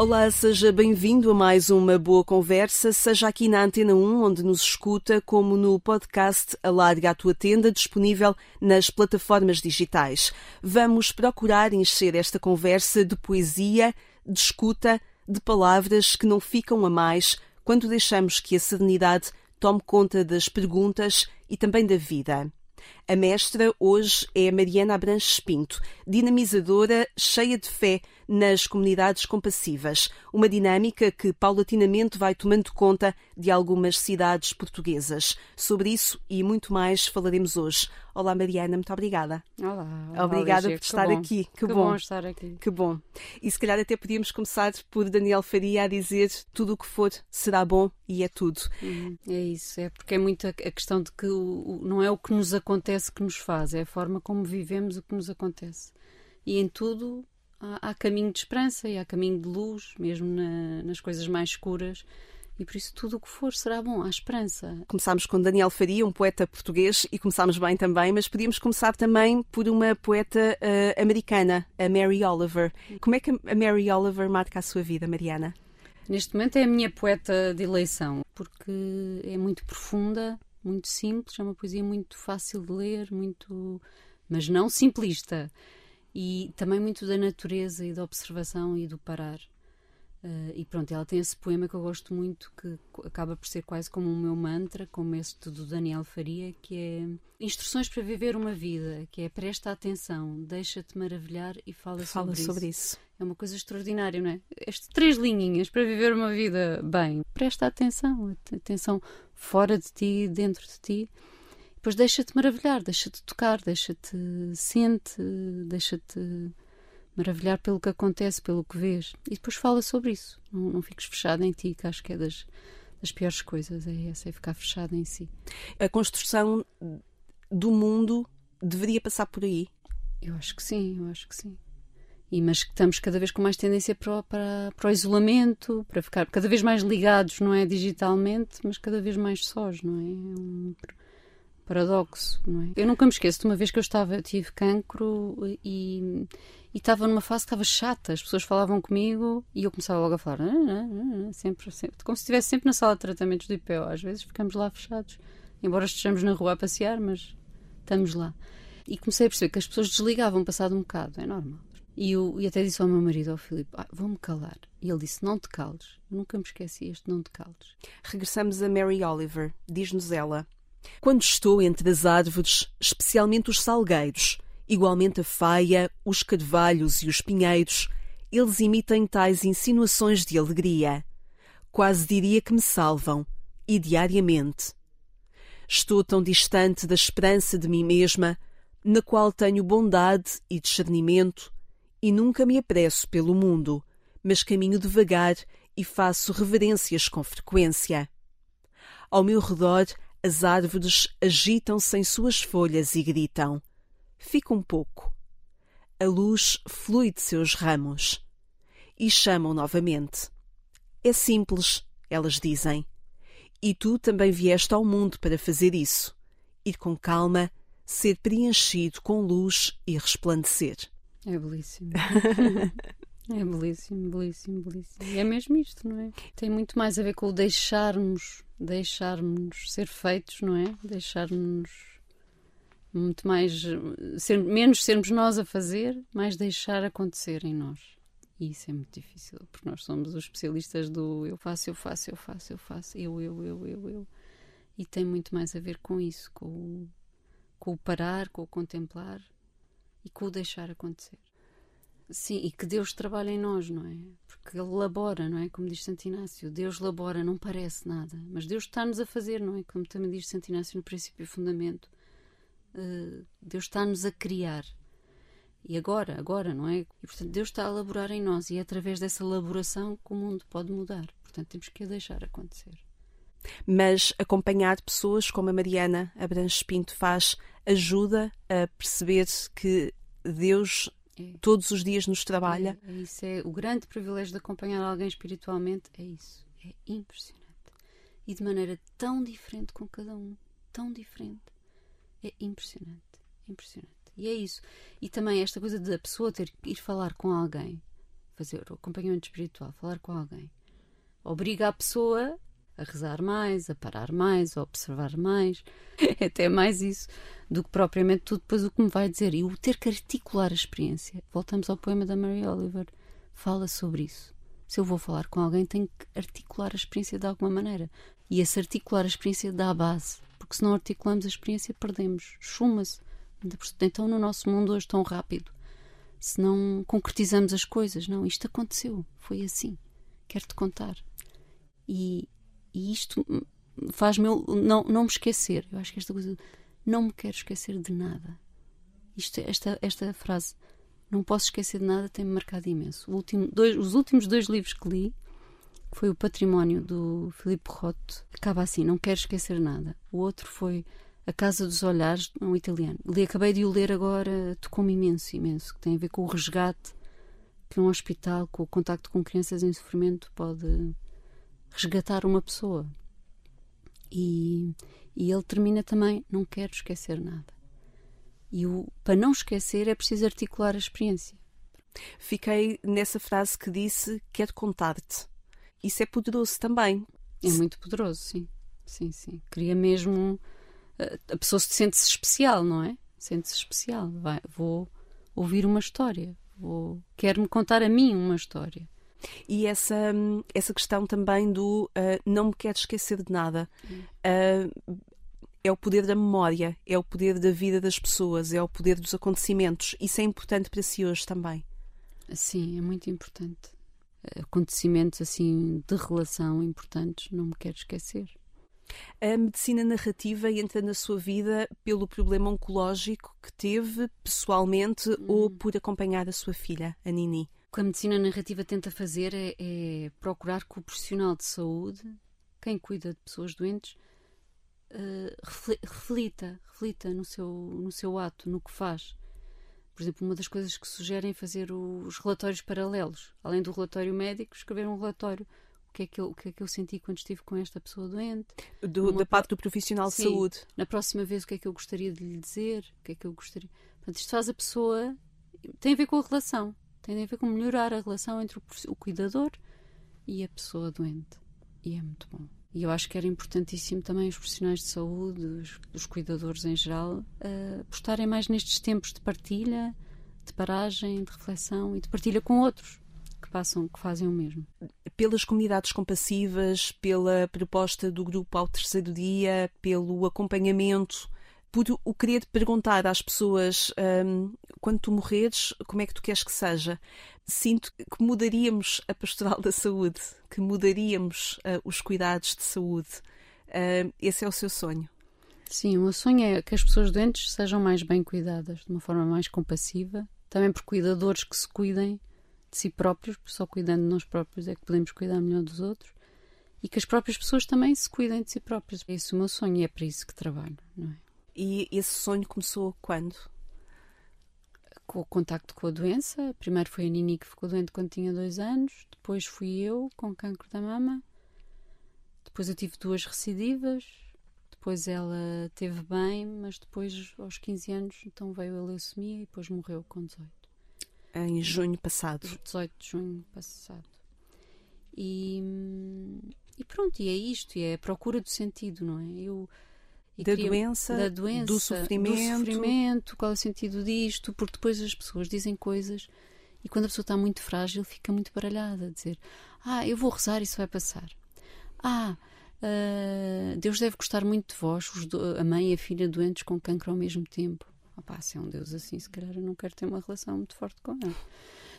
Olá, seja bem-vindo a mais uma boa conversa, seja aqui na Antena 1, onde nos escuta, como no podcast Alarga a Tua Tenda, disponível nas plataformas digitais. Vamos procurar encher esta conversa de poesia, de escuta, de palavras que não ficam a mais quando deixamos que a serenidade tome conta das perguntas e também da vida. A mestra hoje é Mariana Abranches Pinto, dinamizadora cheia de fé nas comunidades compassivas, uma dinâmica que paulatinamente vai tomando conta de algumas cidades portuguesas. Sobre isso e muito mais falaremos hoje. Olá Mariana, muito obrigada. Olá. Obrigada Lígia, por estar bom. aqui. Que, Que bom. bom estar aqui. Que bom. E se calhar até podíamos começar por Daniel Faria a dizer tudo o que for será bom e é tudo. Uhum, É isso, é porque é muito a questão de que o- não é o que nos acontece que nos faz, é a forma como vivemos o que nos acontece. E em tudo há, há caminho de esperança e há caminho de luz, mesmo na- nas coisas mais escuras. E por isso tudo o que for será bom, há esperança. Começámos com Daniel Faria, um poeta português, e começámos bem também, mas podíamos começar também por uma poeta eh, americana, a Mary Oliver. Como é que a Mary Oliver marca a sua vida, Mariana? Neste momento é a minha poeta de eleição, porque é muito profunda, muito simples, é uma poesia muito fácil de ler, muito, mas não simplista. E também muito da natureza e da observação e do parar. Eh, e pronto, ela tem esse poema que eu gosto muito, que acaba por ser quase como o meu mantra, como este do Daniel Faria, que é Instruções para viver uma vida, que é presta atenção, deixa-te maravilhar e fala, Fala sobre, sobre isso. isso. É uma coisa extraordinária, não é? Estas três linhinhas para viver uma vida bem. Presta atenção, at- atenção fora de ti, dentro de ti. Depois deixa-te maravilhar, deixa-te tocar, deixa-te sente, deixa-te maravilhar pelo que acontece, pelo que vês. E depois fala sobre isso. Não, não fiques fechado em ti, que acho que é das, das piores coisas, é essa, é ficar fechado em si. A construção do mundo deveria passar por aí. Eu acho que sim, eu acho que sim. E, mas que estamos cada vez com mais tendência para, o- para, para o isolamento, para ficar cada vez mais ligados, não é? Digitalmente, mas cada vez mais sós, não é? É um paradoxo, não é? Eu nunca me esqueço de uma vez que eu estava, tive cancro e, e estava numa fase que estava chata. As pessoas falavam comigo e eu começava logo a falar, "Ah, ah, ah", sempre, sempre, como se estivesse sempre na sala de tratamentos do IPO. Às vezes ficamos lá fechados, embora estejamos na rua a passear, mas estamos lá. E comecei a perceber que as pessoas desligavam passado um bocado, é normal. E, eu, e até disse ao meu marido, ao Filipe, ah, vou-me calar. E ele disse, não te cales. Nunca me esqueci este não te cales. Regressamos a Mary Oliver. Diz-nos ela: Quando estou entre as árvores, especialmente os salgueiros, igualmente a faia, os carvalhos e os pinheiros, eles emitem tais insinuações de alegria. Quase diria que me salvam, e diariamente. Estou tão distante da esperança de mim mesma, na qual tenho bondade e discernimento, e nunca me apresso pelo mundo, mas caminho devagar e faço reverências com frequência. Ao meu redor, as árvores agitam-se em suas folhas e gritam: Fica um pouco. A luz flui de seus ramos. E chamam novamente. É simples, elas dizem. E tu também vieste ao mundo para fazer isso. Ir com calma, ser preenchido com luz e resplandecer. É belíssimo. é belíssimo, belíssimo, belíssimo. E é mesmo isto, não é? Tem muito mais a ver com o deixarmos, deixarmos ser feitos, não é? Deixarmos muito mais, ser, menos sermos nós a fazer, mais deixar acontecer em nós. E isso é muito difícil, porque nós somos os especialistas do eu faço, eu faço, eu faço, eu faço, eu, eu, eu, eu, eu. E tem muito mais a ver com isso, com com o parar, com o contemplar e com o deixar acontecer. Sim, e que Deus trabalha em nós, não é? Porque Ele labora, não é? Como diz Santo Inácio, Deus labora, não parece nada, mas Deus está-nos a fazer, não é? Como também diz Santo Inácio no princípio e fundamento. Uh, Deus está-nos a criar. E agora, agora, não é? E portanto Deus está a laborar em nós e é através dessa elaboração que o mundo pode mudar. Portanto temos que a deixar acontecer. Mas acompanhar pessoas como a Mariana Abranches Pinto faz ajuda a perceber que Deus. Todos os dias nos trabalha. É, é isso é o grande privilégio de acompanhar alguém espiritualmente. É isso. É impressionante. E de maneira tão diferente com cada um. Tão diferente. É impressionante. Impressionante. E é isso. E também esta coisa de a pessoa ter que ir falar com alguém, fazer o acompanhamento espiritual, falar com alguém, obriga a pessoa a rezar mais, a parar mais, a observar mais. É até mais isso do que propriamente tudo depois o que me vai dizer. E o ter que articular a experiência. Voltamos ao poema da Mary Oliver. Fala sobre isso. Se eu vou falar com alguém, tenho que articular a experiência de alguma maneira. E esse articular a experiência dá a base. Porque se não articulamos a experiência, perdemos. Chuma-se. Então, no nosso mundo hoje tão rápido, se não concretizamos as coisas, não, isto aconteceu, foi assim. Quero-te contar. E, e isto faz-me não, não me esquecer. Eu acho que esta coisa não me quero esquecer de nada. Isto, esta, esta frase, não posso esquecer de nada, tem-me marcado imenso. Último, dois, os últimos dois livros que li foi o Património do Filipe Roth, acaba assim, não quero esquecer nada. O outro foi A Casa dos Olhares, um italiano. Li, acabei de o ler agora, tocou-me imenso, imenso, que tem a ver com o resgate que um hospital, com o contacto com crianças em sofrimento, pode resgatar uma pessoa. E, e ele termina também: Não quero esquecer nada. E o, para não esquecer é preciso articular a experiência. Fiquei nessa frase que disse: Quero contar-te. Isso é poderoso também. É muito poderoso, sim. Sim, sim. Cria mesmo. A pessoa se sente-se especial, não é? Sente-se especial. Vai, vou ouvir uma história. Vou, quero-me contar a mim uma história. E essa, essa questão também do uh, não me quero esquecer de nada. Uh, é o poder da memória, é o poder da vida das pessoas, é o poder dos acontecimentos. Isso é importante para si hoje também. Sim, é muito importante. Acontecimentos assim de relação importantes, não me quero esquecer. A medicina narrativa entra na sua vida pelo problema oncológico que teve pessoalmente hum. ou por acompanhar a sua filha, a Nini? O que a medicina narrativa tenta fazer é, é procurar que o profissional de saúde, quem cuida de pessoas doentes, uh, reflita, reflita no seu, no seu ato, no que faz. Por exemplo, uma das coisas que sugerem é fazer os relatórios paralelos. Além do relatório médico, escrever um relatório. O que, é que eu, o que é que eu senti quando estive com esta pessoa doente? Do, da parte do profissional Sim, de saúde. Na próxima vez, o que é que eu gostaria de lhe dizer? O que é que eu gostaria. Portanto, isto faz a pessoa. Tem a ver com a relação. Tem a ver com melhorar a relação entre o, o cuidador e a pessoa doente. E é muito bom. E eu acho que era importantíssimo também os profissionais de saúde, os, os cuidadores em geral, uh, apostarem mais nestes tempos de partilha, de paragem, de reflexão e de partilha com outros que passam, que fazem o mesmo. Pelas comunidades compassivas, pela proposta do grupo ao terceiro dia, pelo acompanhamento, por o querer perguntar às pessoas um, quando tu morreres, como é que tu queres que seja? Sinto que mudaríamos a pastoral da saúde, que mudaríamos uh, os cuidados de saúde. Uh, esse é o seu sonho. Sim, o meu sonho é que as pessoas doentes sejam mais bem cuidadas, de uma forma mais compassiva, também por cuidadores que se cuidem de si próprios, porque só cuidando de nós próprios é que podemos cuidar melhor dos outros, e que as próprias pessoas também se cuidem de si próprias. É o meu sonho e é para isso que trabalho, não é? E esse sonho começou quando? Com o contacto com a doença. Primeiro foi a Nini que ficou doente quando tinha dois anos, depois fui eu com cancro da mama, depois eu tive duas recidivas, depois ela teve bem, mas depois aos 15 anos então veio a leucemia e depois morreu com 18. Em junho passado. 18 de junho passado. E, e pronto, e é isto, e é a procura do sentido, não é? Eu da, queria, doença, da doença, do sofrimento. do sofrimento, qual é o sentido disto, porque depois as pessoas dizem coisas e quando a pessoa está muito frágil fica muito baralhada, a dizer ah, eu vou rezar e isso vai passar. Ah, uh, Deus deve gostar muito de vós, a mãe e a filha doentes com cancro ao mesmo tempo. Opá, se é um Deus assim, se calhar eu não quero ter uma relação muito forte com ele.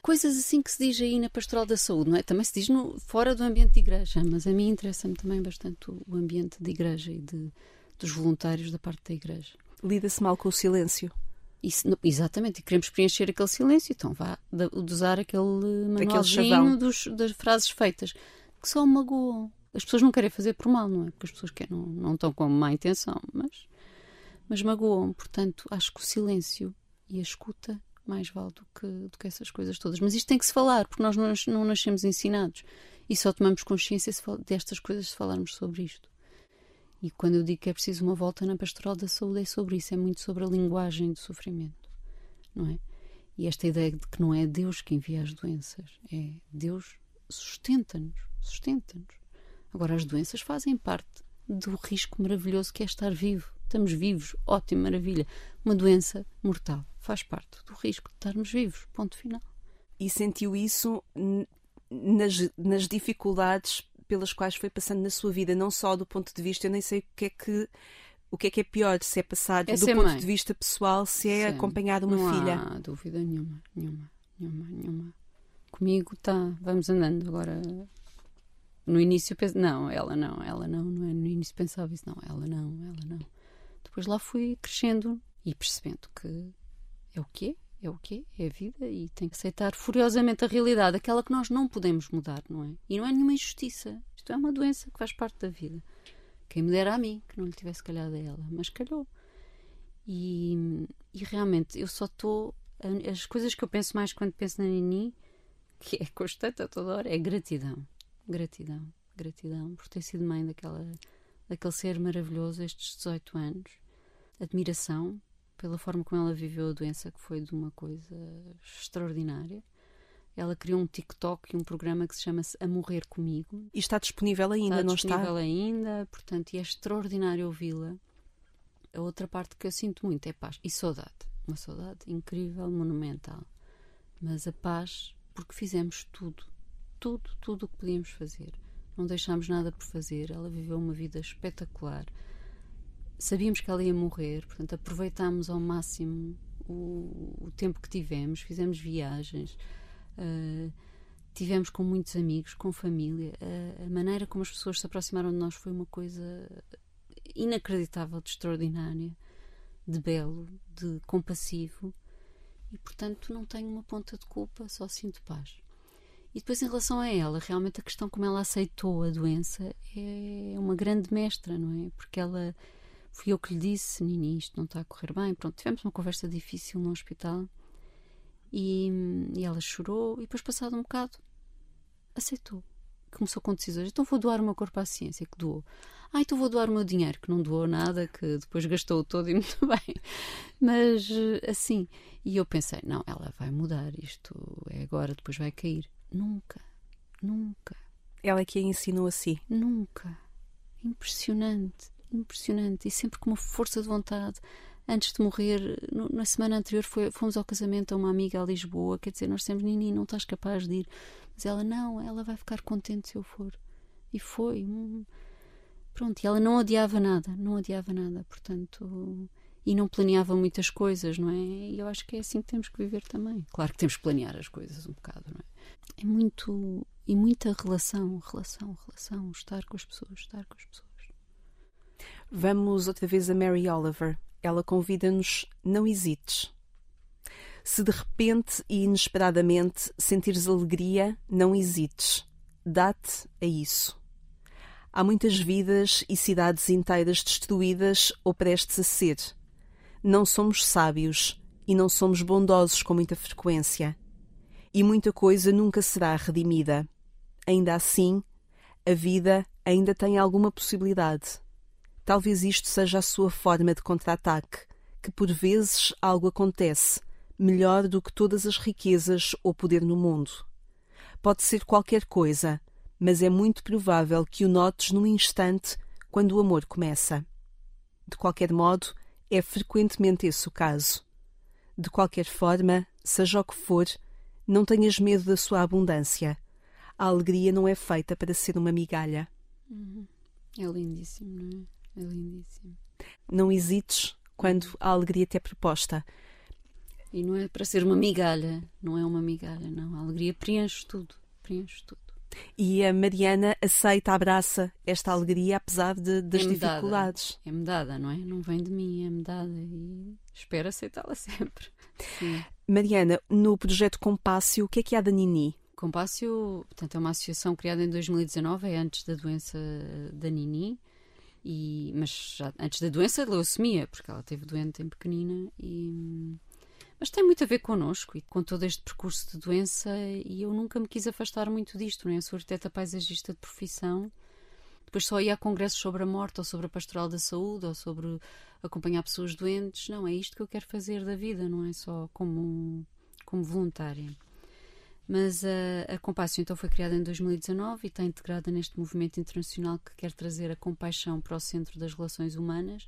Coisas assim que se diz aí na Pastoral da Saúde, não é? Também se diz no, fora do ambiente de igreja, mas a mim interessa-me também bastante o, o ambiente de igreja e de, dos voluntários da parte da igreja. Lida-se mal com o silêncio. Isso, exatamente, e queremos preencher aquele silêncio, então vá de, de usar aquele manualzinho dos, das frases feitas, que só magoam, As pessoas não querem fazer por mal, não é? Porque as pessoas querem, não, não estão com má intenção, mas, mas magoam. Portanto, acho que o silêncio e a escuta mais vale do que, do que essas coisas todas. Mas isto tem que se falar, porque nós não, não nascemos ensinados. E só tomamos consciência destas coisas se falarmos sobre isto. E quando eu digo que é preciso uma volta na pastoral da saúde, é sobre isso, é muito sobre a linguagem do sofrimento, não é? E esta ideia de que não é Deus que envia as doenças, é Deus sustenta-nos, sustenta-nos. Agora, as doenças fazem parte do risco maravilhoso que é estar vivo. Estamos vivos, ótimo, maravilha. Uma doença mortal faz parte do risco de estarmos vivos, ponto final. E sentiu isso nas, nas dificuldades pelas quais foi passando na sua vida, não só do ponto de vista, eu nem sei o que é que o que é que é pior, se é passar é do ponto mãe. de vista pessoal, se é Sim. acompanhar uma não filha. Não há dúvida nenhuma, nenhuma, nenhuma, nenhuma. Comigo está, vamos andando agora. No início penso, não, ela não, ela não, não é? No início pensava isso, não, ela não, ela não. Depois lá fui crescendo e percebendo que é o que é, o que é, é a vida e tem que aceitar furiosamente a realidade, aquela que nós não podemos mudar, não é? E não é nenhuma injustiça. Isto é uma doença que faz parte da vida. Quem me dera a mim que não lhe tivesse calhado a ela, mas calhou. E, e realmente eu só estou. As coisas que eu penso mais quando penso na Nini, que é constante a toda hora, é gratidão. Gratidão, gratidão por ter sido mãe daquela, daquele ser maravilhoso estes 18 anos. Admiração pela forma como ela viveu a doença, que foi de uma coisa extraordinária. Ela criou um TikTok e um programa que se chama-se A Morrer Comigo. E está disponível ainda, está não está? Está disponível ainda, portanto, e é extraordinário ouvi-la. A outra parte que eu sinto muito é paz e saudade. Uma saudade incrível, monumental. Mas a paz, porque fizemos tudo, tudo, tudo o que podíamos fazer. Não deixámos nada por fazer. Ela viveu uma vida espetacular sabíamos que ela ia morrer, portanto aproveitámos ao máximo o, o tempo que tivemos, fizemos viagens, uh, tivemos com muitos amigos, com família. Uh, a maneira como as pessoas se aproximaram de nós foi uma coisa inacreditável, de extraordinária, de belo, de compassivo e portanto não tenho uma ponta de culpa, só sinto paz. E depois, em relação a ela, realmente a questão como ela aceitou a doença é uma grande mestra, não é? Porque ela Fui eu que lhe disse, Nini, isto não está a correr bem. Pronto, tivemos uma conversa difícil no hospital e, e ela chorou e depois, passado um bocado, aceitou. Começou com decisões. Então vou doar o meu corpo à ciência, que doou. Ah, então vou doar o meu dinheiro, que não doou nada, que depois gastou todo e muito bem. Mas assim, e eu pensei, não, ela vai mudar, isto é agora, depois vai cair. Nunca, nunca. Ela é que a ensinou assim? Nunca. Impressionante impressionante e sempre com uma força de vontade. Antes de morrer, no, na semana anterior, foi, fomos ao casamento a uma amiga a Lisboa. Quer dizer, nós temos Nini, não estás capaz de ir. Mas ela, não, ela vai ficar contente se eu for. E foi. Hum, pronto, e ela não odiava nada, não odiava nada, portanto. E não planeava muitas coisas, não é? E eu acho que é assim que temos que viver também. Claro que temos que planear as coisas um bocado, não é? É muito. E muita relação, relação, relação. Estar com as pessoas, estar com as pessoas. Vamos outra vez a Mary Oliver. Ela convida-nos: não hesites. Se de repente e inesperadamente sentires alegria, não hesites. Dá-te a isso. Há muitas vidas e cidades inteiras destruídas ou prestes a ser. Não somos sábios e não somos bondosos com muita frequência. E muita coisa nunca será redimida. Ainda assim, a vida ainda tem alguma possibilidade. Talvez isto seja a sua forma de contra-ataque, que por vezes algo acontece, melhor do que todas as riquezas ou poder no mundo. Pode ser qualquer coisa, mas é muito provável que o notes num instante quando o amor começa. De qualquer modo, é frequentemente esse o caso. De qualquer forma, seja o que for, não tenhas medo da sua abundância. A alegria não é feita para ser uma migalha. Uhum. É lindíssimo, não é? É lindíssimo. Não hesites quando a alegria te é proposta. E não é para ser uma migalha, não é uma migalha, não. A alegria preenche tudo, preenche tudo. E a Mariana aceita, abraça esta alegria apesar de, das é dificuldades. É-me dada, não é? Não vem de mim, é-me dada e espero aceitá-la sempre. Sim. Mariana, no projeto Compácio, o que é que há da Nini? Compácio, portanto, é uma associação criada em 2019, é antes da doença da Nini, e, mas já antes da doença leucemia, porque ela teve doente em pequenina e mas tem muito a ver connosco e com todo este percurso de doença e eu nunca me quis afastar muito disto, não é? Eu sou arquiteta paisagista de profissão, depois só ia a congressos sobre a morte ou sobre a pastoral da saúde ou sobre acompanhar pessoas doentes. Não, é isto que eu quero fazer da vida, não é só como, como voluntária. Mas a, a então foi criada em 2019 e está integrada neste movimento internacional que quer trazer a compaixão para o centro das relações humanas,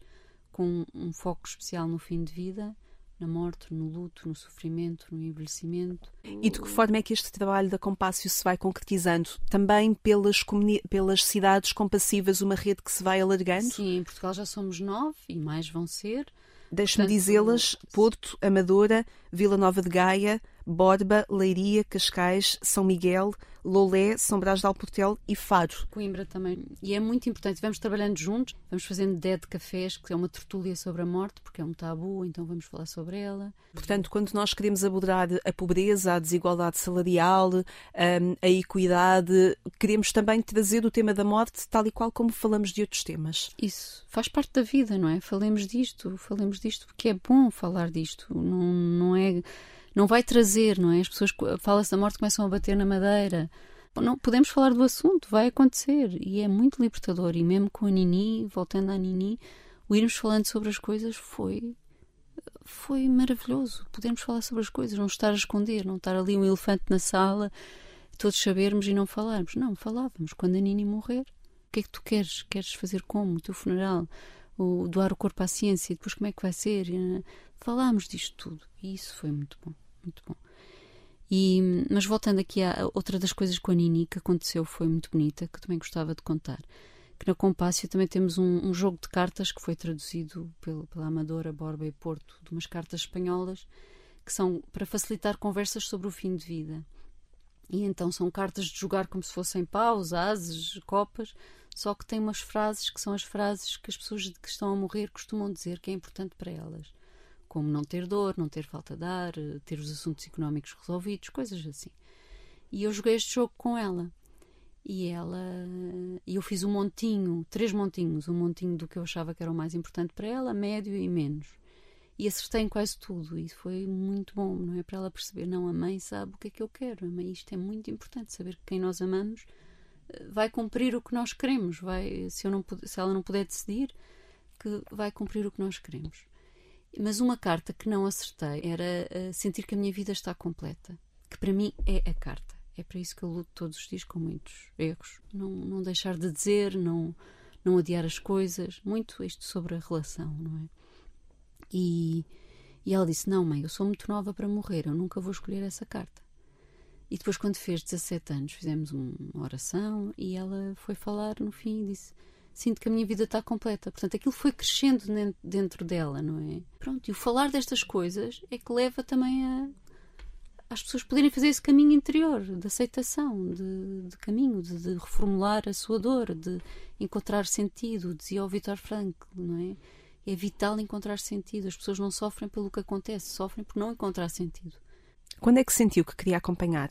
com um foco especial no fim de vida na morte, no luto, no sofrimento, no envelhecimento. E de que forma é que este trabalho da Compácio se vai concretizando? Também pelas, pelas cidades compassivas, uma rede que se vai alargando? Sim, em Portugal já somos nove e mais vão ser. Deixe-me dizê-las: Porto, Amadora, Vila Nova de Gaia, Borba, Leiria, Cascais, São Miguel, Lolé, São Brás de Alportel e Faro. Coimbra também. E é muito importante, vamos trabalhando juntos, vamos fazendo dead cafés, que é uma tertúlia sobre a morte, porque é um tabu, então vamos falar sobre ela. Portanto, quando nós queremos abordar a pobreza, a desigualdade salarial, hum, a equidade, queremos também trazer o tema da morte tal e qual como falamos de outros temas. Isso, faz parte da vida, não é? Falemos disto, falemos disto, porque é bom falar disto, não, não é não vai trazer, não é? As pessoas fala-se da morte começam a bater na madeira. Não podemos falar do assunto, vai acontecer e é muito libertador. E mesmo com a Nini, voltando à Nini, o irmos falando sobre as coisas foi foi maravilhoso. Podemos falar sobre as coisas, não estar a esconder, não estar ali um elefante na sala, todos sabermos e não falarmos. Não, falávamos. Quando a Nini morrer, o que é que tu queres? Queres fazer como? O teu funeral? O, doar o corpo à ciência? Depois como é que vai ser? Falámos disto tudo e isso foi muito bom muito bom. E, mas voltando aqui a outra das coisas com a Nini que aconteceu foi muito bonita, que também gostava de contar. Que na Compácio também temos um, um jogo de cartas que foi traduzido pelo, pela Amadora, Borba e Porto, de umas cartas espanholas, que são para facilitar conversas sobre o fim de vida. E então são cartas de jogar como se fossem paus, ases, copas, só que tem umas frases que são as frases que as pessoas que estão a morrer costumam dizer que é importante para elas como não ter dor, não ter falta de ar, eh, ter os assuntos económicos resolvidos, coisas assim. E eu joguei este jogo com ela. E ela. E eu fiz um montinho, três montinhos, um montinho do que eu achava que era o mais importante para ela, médio e menos. E acertei em quase tudo. E foi muito bom, não é? Para ela perceber, não, a mãe sabe o que é que eu quero. A mãe, isto é muito importante, saber que quem nós amamos eh, vai cumprir o que nós queremos. Vai, se, eu não, se ela não puder decidir, que vai cumprir o que nós queremos. Mas uma carta que não acertei era uh, sentir que a minha vida está completa. Que para mim é a carta. É para isso que eu luto todos os dias com muitos erros. Não, não deixar de dizer, não, não adiar as coisas. Muito isto sobre a relação, não é? E, e ela disse: Não, mãe, eu sou muito nova para morrer, eu nunca vou escolher essa carta. E depois, quando fez 17 anos, fizemos uma oração e ela foi falar no fim e disse: sinto que a minha vida está completa. Portanto, aquilo foi crescendo dentro dela, não é? Pronto, e o falar destas coisas é que leva também a as pessoas poderem fazer esse caminho interior de aceitação, de, de caminho, de, de, reformular a sua dor, de encontrar sentido, dizia o Vitor Frankl, não é? É vital encontrar sentido. As pessoas não sofrem pelo que acontece, sofrem por não encontrar sentido. Quando é que sentiu que queria acompanhar?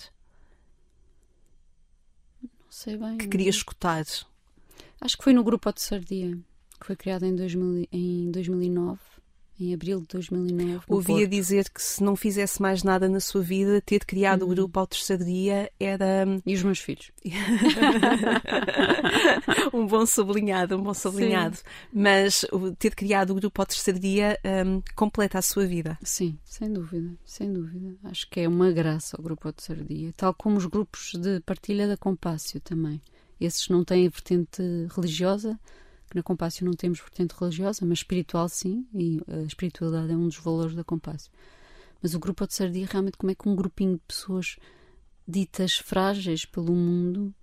Não sei bem. Que queria escutar? Acho que foi no Grupo de Sardia, que foi criado em, 2000, em 2009 em abril de 2009. Ouvia Porto. dizer que se não fizesse mais nada na sua vida, ter criado hum. o grupo ao terceiro dia era. E os meus filhos. um bom sublinhado, um bom sublinhado. Sim. Mas ter criado o grupo ao terceiro dia um, completa a sua vida. Sim, sem dúvida, sem dúvida. Acho que é uma graça o grupo ao terceiro dia, tal como os grupos de partilha da Compácio também. Esses não têm vertente religiosa, que na Compácio não temos vertente religiosa, mas espiritual sim, e a espiritualidade é um dos valores da Compácio. Mas o grupo de Sardia realmente como é que um grupinho de pessoas ditas frágeis pelo mundo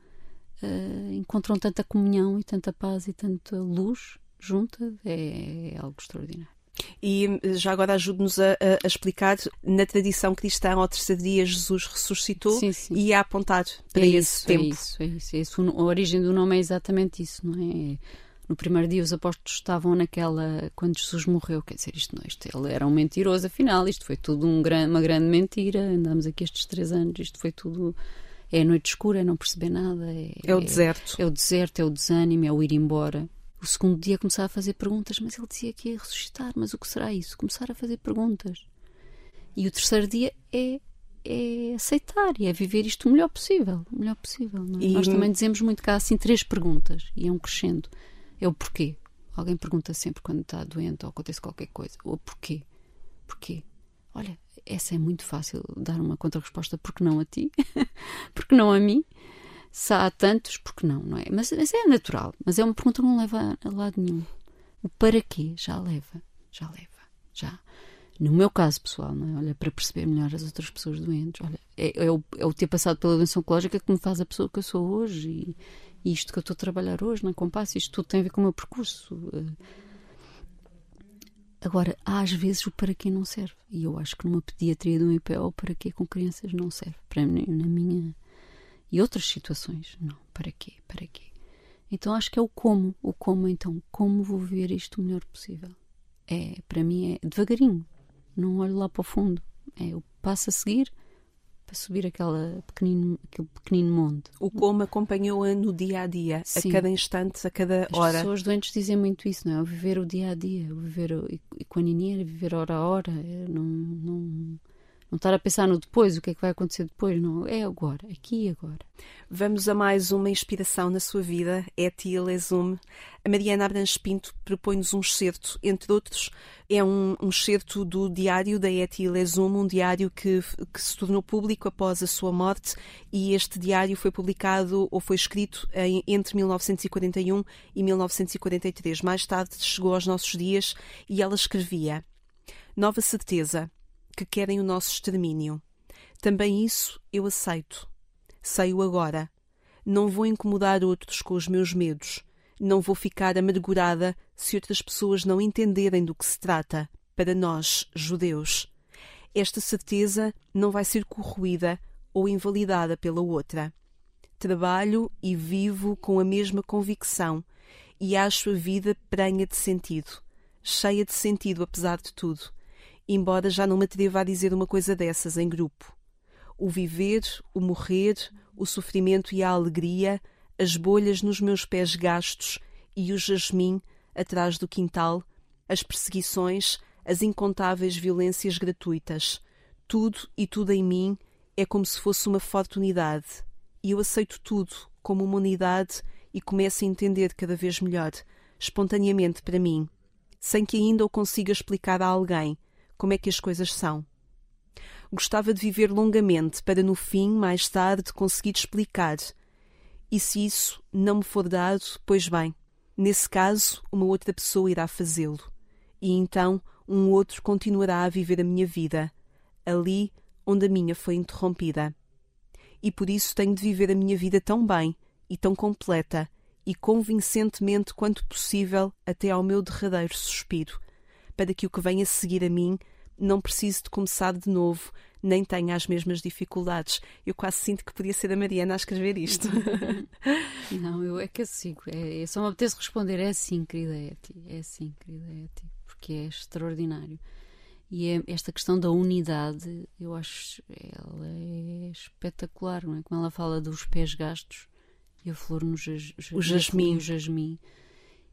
uh, encontram tanta comunhão e tanta paz e tanta luz junta é, é algo extraordinário. E já agora ajude-nos a, a, explicar, na tradição cristã, ao terceiro dia Jesus ressuscitou sim, sim. e a apontar para é esse isso, tempo. É isso, é isso, é isso. A origem do nome é exatamente isso, não é? No primeiro dia os apóstolos estavam naquela, quando Jesus morreu, quer dizer, isto não, isto, ele era um mentiroso, afinal, isto foi tudo um gran, uma grande mentira, andámos aqui estes três anos, isto foi tudo, É a noite escura, é não perceber nada. É, é o deserto. É, é, o deserto, é o desânimo, é o ir embora. O segundo dia começava a fazer perguntas, mas ele dizia que ia ressuscitar, mas o que será isso? Começar a fazer perguntas. E o terceiro dia é, é aceitar e é viver isto o melhor possível. O melhor possível. É? E... Nós também dizemos muito há assim três perguntas e é um crescendo. É o porquê. Alguém pergunta sempre quando está doente ou acontece qualquer coisa. O porquê. Porquê? Olha, essa é muito fácil dar uma contra-resposta, porque não a ti? porque não a mim? Se há tantos, porque não, não é? Mas, mas, é natural, mas é uma pergunta que não leva a lado nenhum. O para quê já leva, já leva, já. No meu caso pessoal, não é? olha, para perceber melhor as outras pessoas doentes, olha, é, é, o, é o ter passado pela doença oncológica que me faz a pessoa que eu sou hoje e, e isto que eu estou a trabalhar hoje na Compasso, isto tudo tem a ver com o meu percurso. Uh, Agora, há às vezes o para quê não serve. E eu acho que numa pediatria de um IPO, o para quê com crianças não serve. Para mim, na minha. E outras situações, não. Para quê? Para quê? Então acho que é o como. O como, então. Como vou ver isto o melhor possível? É, para mim, é devagarinho. Não olho lá para o fundo. É o passo a seguir para subir aquela pequenino, aquele pequenino monte. O como acompanhou-a no dia a dia, Sim. a cada instante, a cada hora. As pessoas doentes dizem muito isso, não é? O viver o dia a dia, o viver o, e com a Nini viver hora a hora, é, não, não, não estar a pensar no depois, o que é que vai acontecer depois, não. É agora, aqui e agora. Vamos a mais uma inspiração na sua vida, é Tia. A Mariana Abranches Pinto propõe-nos um excerto, entre outros, é um, um excerto do diário da Eti Lesume, um diário que, que se tornou público após a sua morte e este diário foi publicado ou foi escrito em, entre 1941 e 1943. Mais tarde chegou aos nossos dias e ela escrevia Nova certeza, que querem o nosso extermínio. Também isso eu aceito. Sei-o agora. Não vou incomodar outros com os meus medos. Não vou ficar amargurada se outras pessoas não entenderem do que se trata, para nós, judeus. Esta certeza não vai ser corroída ou invalidada pela outra. Trabalho e vivo com a mesma convicção e acho a vida prenha de sentido, cheia de sentido apesar de tudo embora já não me atreva a dizer uma coisa dessas em grupo. O viver, o morrer, o sofrimento e a alegria, as bolhas nos meus pés gastos e o jasmim atrás do quintal, as perseguições, as incontáveis violências gratuitas. Tudo e tudo em mim é como se fosse uma forte unidade. E eu aceito tudo como uma unidade e começo a entender cada vez melhor, espontaneamente para mim, sem que ainda o consiga explicar a alguém, como é que as coisas são. Gostava de viver longamente para no fim, mais tarde, conseguir explicar. E se isso não me for dado, pois bem, nesse caso, uma outra pessoa irá fazê-lo. E então um outro continuará a viver a minha vida, ali onde a minha foi interrompida. E por isso tenho de viver a minha vida tão bem e tão completa e convincentemente quanto possível até ao meu derradeiro suspiro, para que o que venha a seguir a mim não precise de começar de novo, nem tenha as mesmas dificuldades. Eu quase sinto que podia ser a Mariana a escrever isto. não, eu é que eu sigo. É, é, só me apetece responder: é assim, querida Eti, é assim, querida Eti, porque é extraordinário. E é esta questão da unidade, eu acho ela é espetacular, não é? Como ela fala dos pés gastos e a flor no jas, o jasmim. O jasmim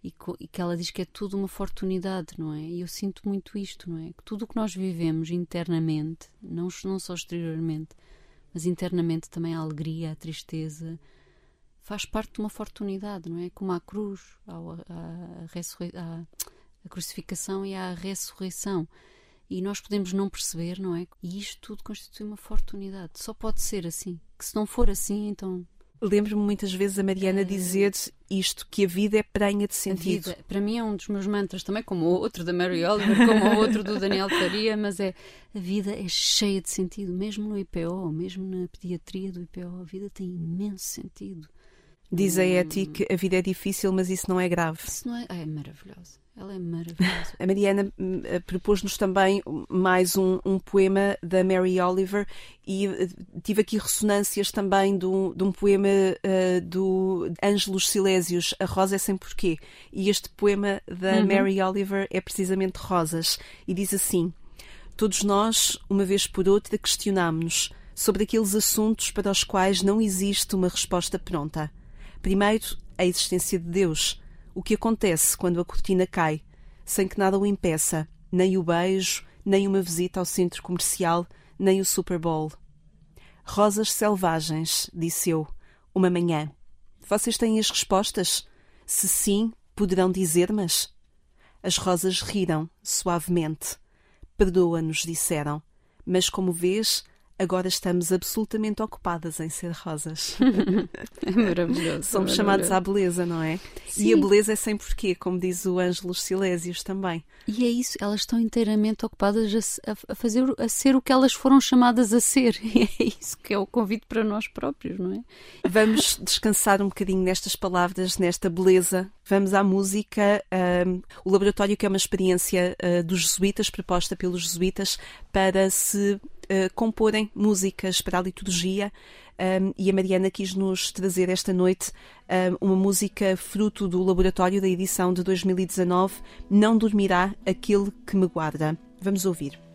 e, e, que ela diz que é tudo uma fortunidade, não é? E eu sinto muito isto, não é? Que tudo o que nós vivemos internamente, não, não só exteriormente, mas internamente também a alegria, a tristeza, faz parte de uma fortunidade, não é? Como a cruz, a, a, a, crucificação e a ressurreição. E nós podemos não perceber, não é? E isto tudo constitui uma fortunidade. Só pode ser assim. Que se não for assim, então Lembro-me muitas vezes a Mariana dizer isto, que a vida é prenha de sentido. Vida, para mim é um dos meus mantras também, como o outro da Mary Oliver, como o outro do Daniel Faria, mas é a vida é cheia de sentido, mesmo no IPO, mesmo na pediatria do IPO, a vida tem imenso sentido. Diz a Eti que a vida é difícil, mas isso não é grave. Isso não é, é maravilhoso. Ela é maravilhosa. A Mariana hum, eh, propôs-nos também mais um, um, poema da Mary Oliver e eh, tive aqui ressonâncias também do, de um poema uh, do Ângelos Silésios, A Rosa é Sem Porquê. E este poema da uhum. Mary Oliver é precisamente Rosas. E diz assim: Todos nós, uma vez por outra, questionámos-nos: sobre aqueles assuntos para os quais não existe uma resposta pronta. Primeiro, a existência de Deus, o que acontece quando a cortina cai, sem que nada o impeça, nem o beijo, nem uma visita ao centro comercial, nem o Super Bowl. Rosas selvagens, disse eu, uma manhã. Vocês têm as respostas? Se sim, poderão dizer-mas? As rosas riram, suavemente. Perdoa-nos, disseram. Mas como vês, agora estamos absolutamente ocupadas em ser rosas. é maravilhoso. Somos é chamados maravilhoso. à beleza, não é? Sim. E a beleza é sem porquê, como diz o Ângelos Silésios também. E é isso, elas estão inteiramente ocupadas a, a- fazer, a ser o que elas foram chamadas a ser. E é isso que é o convite para nós próprios, não é? Vamos descansar um bocadinho nestas palavras, nesta beleza. Vamos à música. ahm, o laboratório, que é uma experiência ah, dos jesuítas, proposta pelos jesuítas, para se ah, comporem músicas para a liturgia. Ahm, e a Mariana quis nos trazer esta noite ahm, uma música fruto do laboratório da edição de 2019, Não Dormirá Aquele que Me Guarda. Vamos ouvir.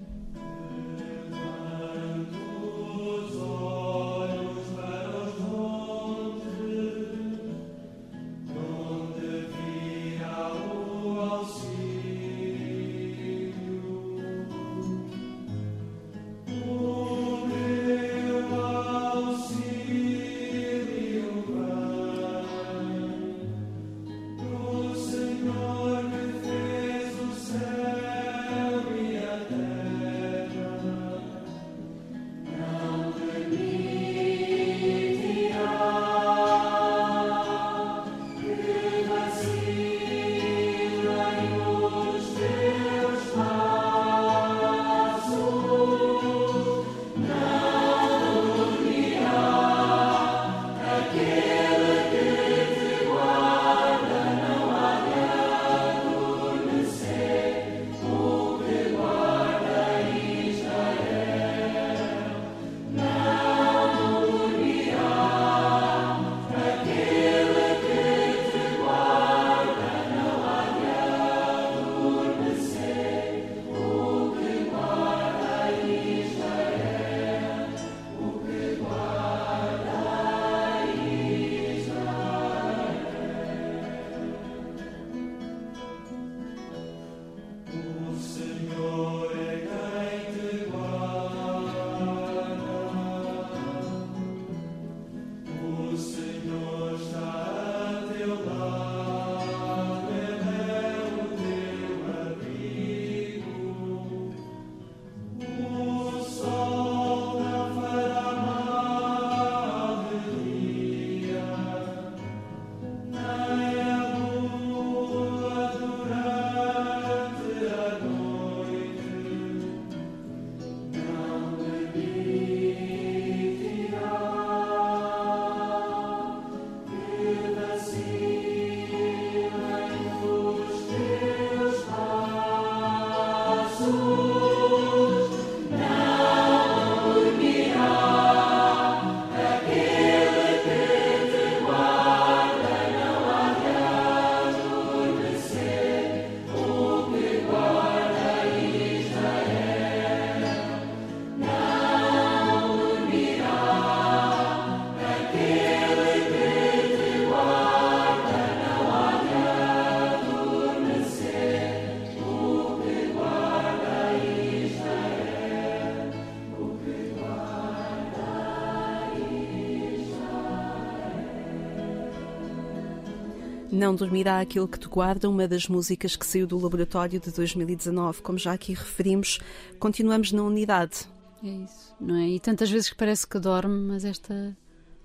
Não dormirá aquele que te guarda, uma das músicas que saiu do laboratório de 2019. Como já aqui referimos, continuamos na unidade. É isso, não é? E tantas vezes que parece que dorme, mas esta.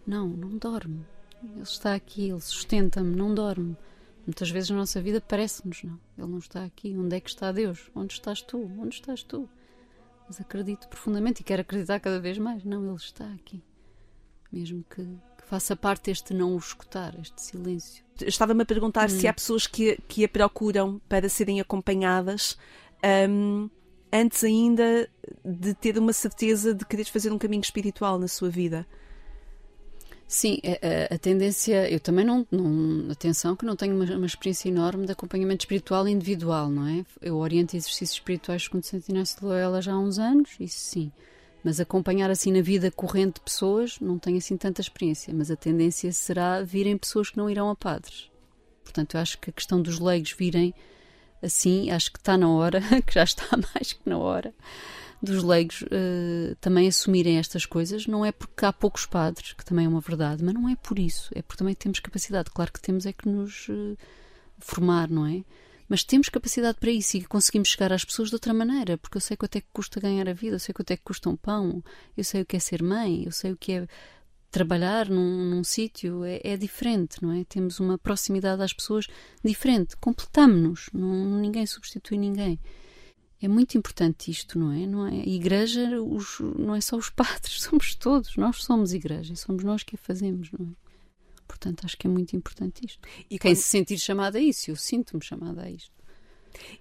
Não, não dorme. Ele está aqui, ele sustenta-me, não dorme. Muitas vezes na nossa vida parece-nos, não. Ele não está aqui. Onde é que está Deus? Onde estás tu? Onde estás tu? Mas acredito profundamente e quero acreditar cada vez mais. Não, Ele está aqui. Mesmo que, que faça parte este não o escutar, este silêncio. Estava-me a perguntar Hum. se há pessoas que, que a procuram para serem acompanhadas hum, antes ainda de ter uma certeza de querer fazer um caminho espiritual na sua vida. Sim, a, a- a tendência, eu também não, não, atenção que não tenho uma, uma experiência enorme de acompanhamento espiritual individual, não é? Eu oriento exercícios espirituais com Santo Inácio de Loyola já há uns anos, isso sim, Mas acompanhar assim na vida corrente de pessoas, não tenho assim tanta experiência, mas a tendência será virem pessoas que não irão a padres. Portanto, eu acho que a questão dos leigos virem assim, acho que está na hora, que já está mais que na hora, dos leigos uh, também assumirem estas coisas. Não é porque há poucos padres, que também é uma verdade, mas não é por isso. É porque também temos capacidade. Claro que temos é que nos uh, formar, não é? Mas temos capacidade para isso e conseguimos chegar às pessoas de outra maneira, porque eu sei quanto é que custa ganhar a vida, eu sei quanto é que custa um pão, eu sei o que é ser mãe, eu sei o que é trabalhar num, num sítio, é, é, diferente, não é? Temos uma proximidade às pessoas diferente, completamos-nos, ninguém substitui ninguém. É muito importante isto, não é? Não é? A igreja os, não é só os padres, somos todos, nós somos igreja, somos nós que a fazemos, não é? Portanto, acho que é muito importante isto. E quem quando... se sentir chamada a isso, eu sinto-me chamada a isto.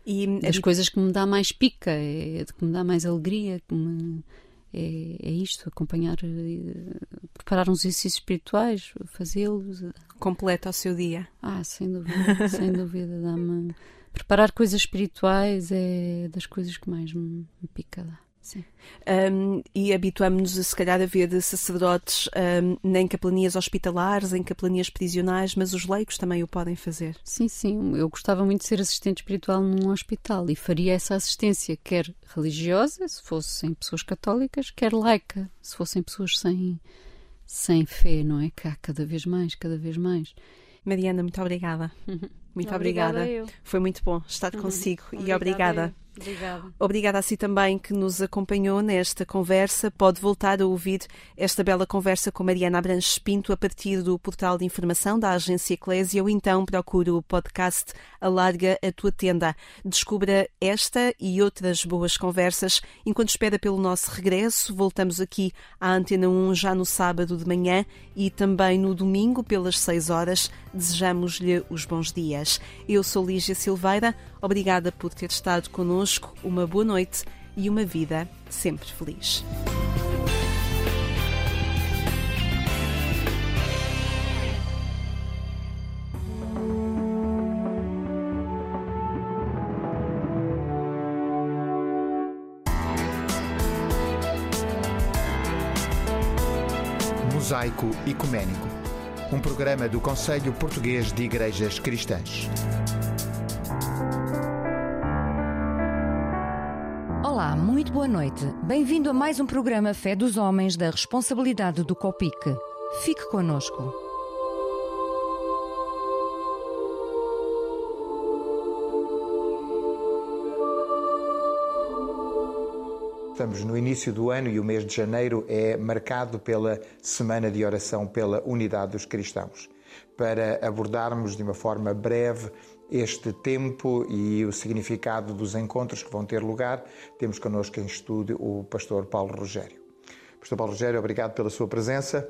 E as coisas que me dá mais pica, é, que me dá mais alegria, que me, é, é isto, acompanhar, eh, preparar uns exercícios espirituais, fazê-los. Completa o seu dia. Ah, sem dúvida, sem dúvida, dá-me. Preparar coisas espirituais é das coisas que mais me, me pica dá. Um, e habituamos-nos, se calhar, a ver sacerdotes um, nem capelanias hospitalares, em capelanias prisionais, mas os leigos também o podem fazer. Sim, sim. Eu gostava muito de ser assistente espiritual num hospital e faria essa assistência, quer religiosa, se fossem pessoas católicas, quer laica, se fossem pessoas sem, sem fé, não é? Que há cada vez mais, cada vez mais. Mariana, muito obrigada. Muito obrigada. obrigada. Foi muito bom estar consigo e obrigada. Eu. Obrigada. Obrigada a si também que nos acompanhou nesta conversa. Pode voltar a ouvir esta bela conversa com Mariana Abranches Pinto a partir do portal de informação da Agência Eclésia ou então procure o podcast Alarga a Tua Tenda. Descubra esta e outras boas conversas enquanto espera pelo nosso regresso. Voltamos aqui à Antena 1 já no sábado de manhã e também no domingo pelas 6 horas. Desejamos-lhe os bons dias. Eu sou Lígia Silveira. Obrigada por ter estado connosco. Uma boa noite e uma vida sempre feliz. Mosaico Ecumênico, um programa do Conselho Português de Igrejas Cristãs. Olá, muito boa noite. Bem-vindo a mais um programa Fé dos Homens da responsabilidade do COPIC. Fique conosco. Estamos no início do ano e o mês de janeiro é marcado pela Semana de Oração pela Unidade dos Cristãos. Para abordarmos de uma forma breve este tempo e o significado dos encontros que vão ter lugar, temos connosco em estúdio o pastor Paulo Rogério. Pastor Paulo Rogério, obrigado pela sua presença.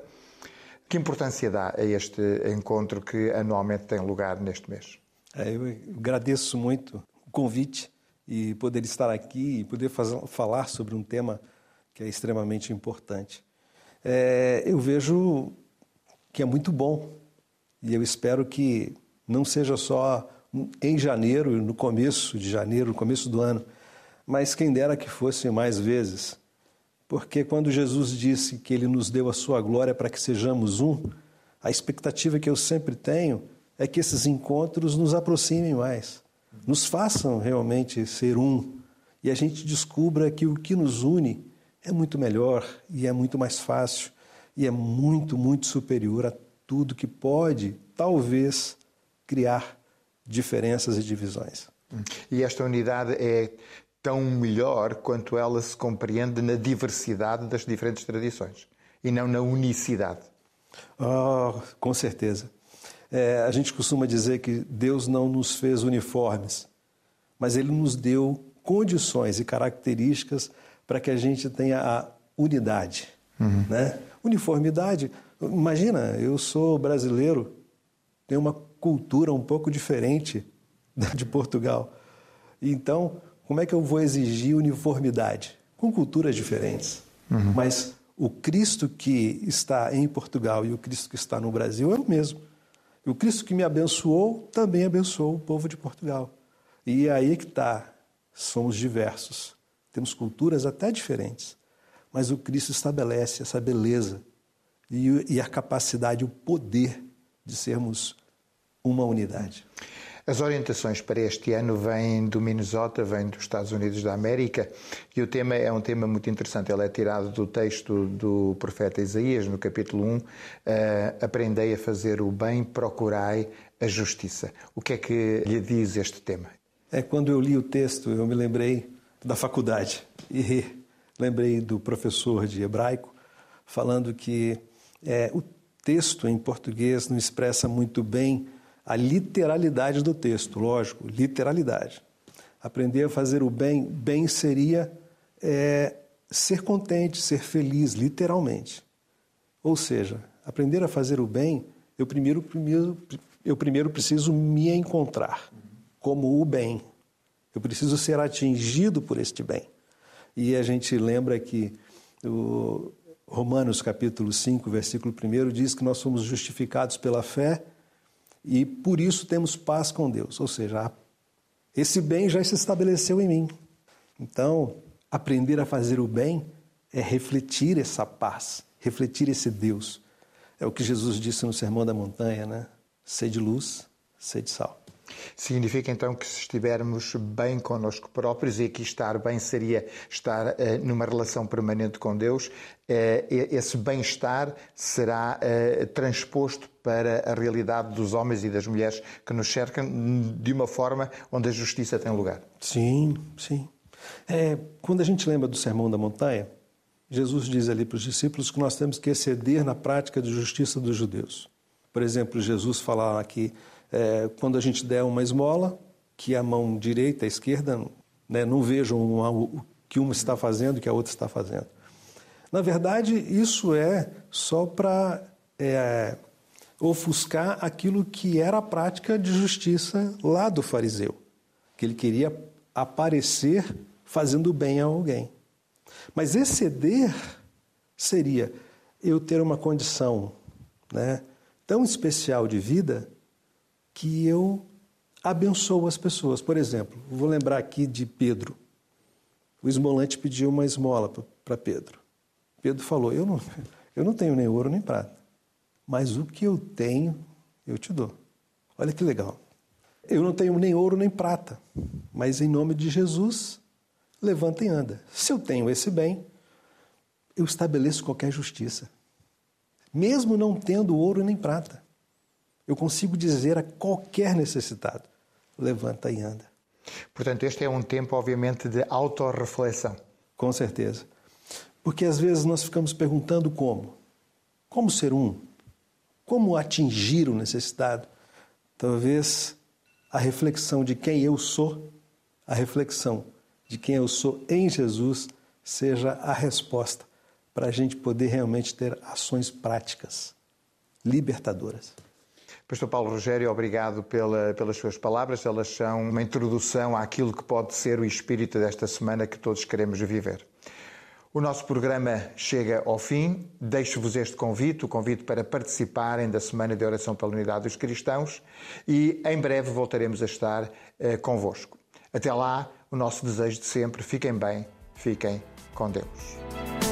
Que importância dá a este encontro que anualmente tem lugar neste mês? É, eu agradeço muito o convite e poder estar aqui e poder fazer, falar sobre um tema que é extremamente importante. É, eu vejo que é muito bom e eu espero que não seja só em janeiro, no começo de janeiro, no começo do ano, mas quem dera que fosse mais vezes. Porque quando Jesus disse que ele nos deu a sua glória para que sejamos um, a expectativa que eu sempre tenho é que esses encontros nos aproximem mais, nos façam realmente ser um e a gente descubra que o que nos une é muito melhor e é muito mais fácil e é muito, muito superior a tudo que pode, talvez, criar diferenças e divisões. E esta unidade é tão melhor quanto ela se compreende na diversidade das diferentes tradições e não na unicidade. Oh, com certeza. É, a gente costuma dizer que Deus não nos fez uniformes, mas Ele nos deu condições e características para que a gente tenha a unidade. Uhum. Né? Uniformidade, imagina, eu sou brasileiro, tenho uma cultura um pouco diferente da de Portugal. Então, como é que eu vou exigir uniformidade? Com culturas diferentes. Uhum. Mas o Cristo que está em Portugal e o Cristo que está no Brasil é o mesmo. E o Cristo que me abençoou também abençoou o povo de Portugal. E é aí que está. Somos diversos. Temos culturas até diferentes. mas o Cristo estabelece essa beleza e, a capacidade, o poder de sermos uma unidade. As orientações para este ano vêm do Minnesota, vêm dos Estados Unidos da América, e o tema é um tema muito interessante. Ele é tirado do texto do profeta Isaías, no capítulo 1. Uh, eh, Aprendei a fazer o bem, procurai a justiça. O que é que lhe diz este tema? É quando eu li o texto, eu me lembrei da faculdade e lembrei do professor de hebraico falando que é, o texto em português não expressa muito bem a literalidade do texto, lógico, literalidade. Aprender a fazer o bem, bem seria é, ser contente, ser feliz, literalmente. Ou seja, aprender a fazer o bem, eu primeiro, primeiro, eu primeiro preciso me encontrar como o bem. Eu preciso ser atingido por este bem. E a gente lembra que o Romanos capítulo 5, versículo 1 diz que nós somos justificados pela fé e por isso temos paz com Deus. Ou seja, esse bem já se estabeleceu em mim. Então, aprender a fazer o bem é refletir essa paz, refletir esse Deus. É o que Jesus disse no Sermão da Montanha, né? Sede luz, sede sal. Significa então que se estivermos bem connosco próprios, e aqui estar bem seria estar uh, numa relação permanente com Deus, uh, esse bem-estar será uh, transposto para a realidade dos homens e das mulheres que nos cercam de uma forma onde a justiça tem lugar. Sim, sim. É, quando a gente lembra do Sermão da Montanha, Jesus diz ali para os discípulos que nós temos que exceder na prática de justiça dos judeus. Por exemplo, Jesus fala aqui é, quando a gente der uma esmola, que a mão direita, a esquerda, né, não vejam uma, o que uma está fazendo e que a outra está fazendo. Na verdade, isso é só para é, ofuscar aquilo que era a prática de justiça lá do fariseu, que ele queria aparecer fazendo bem a alguém. Mas exceder seria eu ter uma condição né, tão especial de vida que eu abençoo as pessoas. Por exemplo, vou lembrar aqui de Pedro. O esmolante pediu uma esmola para Pedro. Pedro falou: eu não, eu não tenho nem ouro nem prata, mas o que eu tenho, eu te dou. Olha que legal. Eu não tenho nem ouro nem prata, mas em nome de Jesus, levanta e anda. Se eu tenho esse bem, eu estabeleço qualquer justiça, mesmo não tendo ouro nem prata. Eu consigo dizer a qualquer necessitado: levanta e anda. Portanto, este é um tempo, obviamente, de autorreflexão. Com certeza. Porque às vezes nós ficamos perguntando como. Como ser um? Como atingir o necessitado? Talvez a reflexão de quem eu sou, a reflexão de quem eu sou em Jesus, seja a resposta para a gente poder realmente ter ações práticas, libertadoras. Pastor Paulo Rogério, obrigado pela, pelas suas palavras. Elas são uma introdução àquilo que pode ser o espírito desta semana que todos queremos viver. O nosso programa chega ao fim. Deixo-vos este convite, o convite para participarem da Semana de Oração pela Unidade dos Cristãos e em breve voltaremos a estar eh, convosco. Até lá, o nosso desejo de sempre, fiquem bem, fiquem com Deus.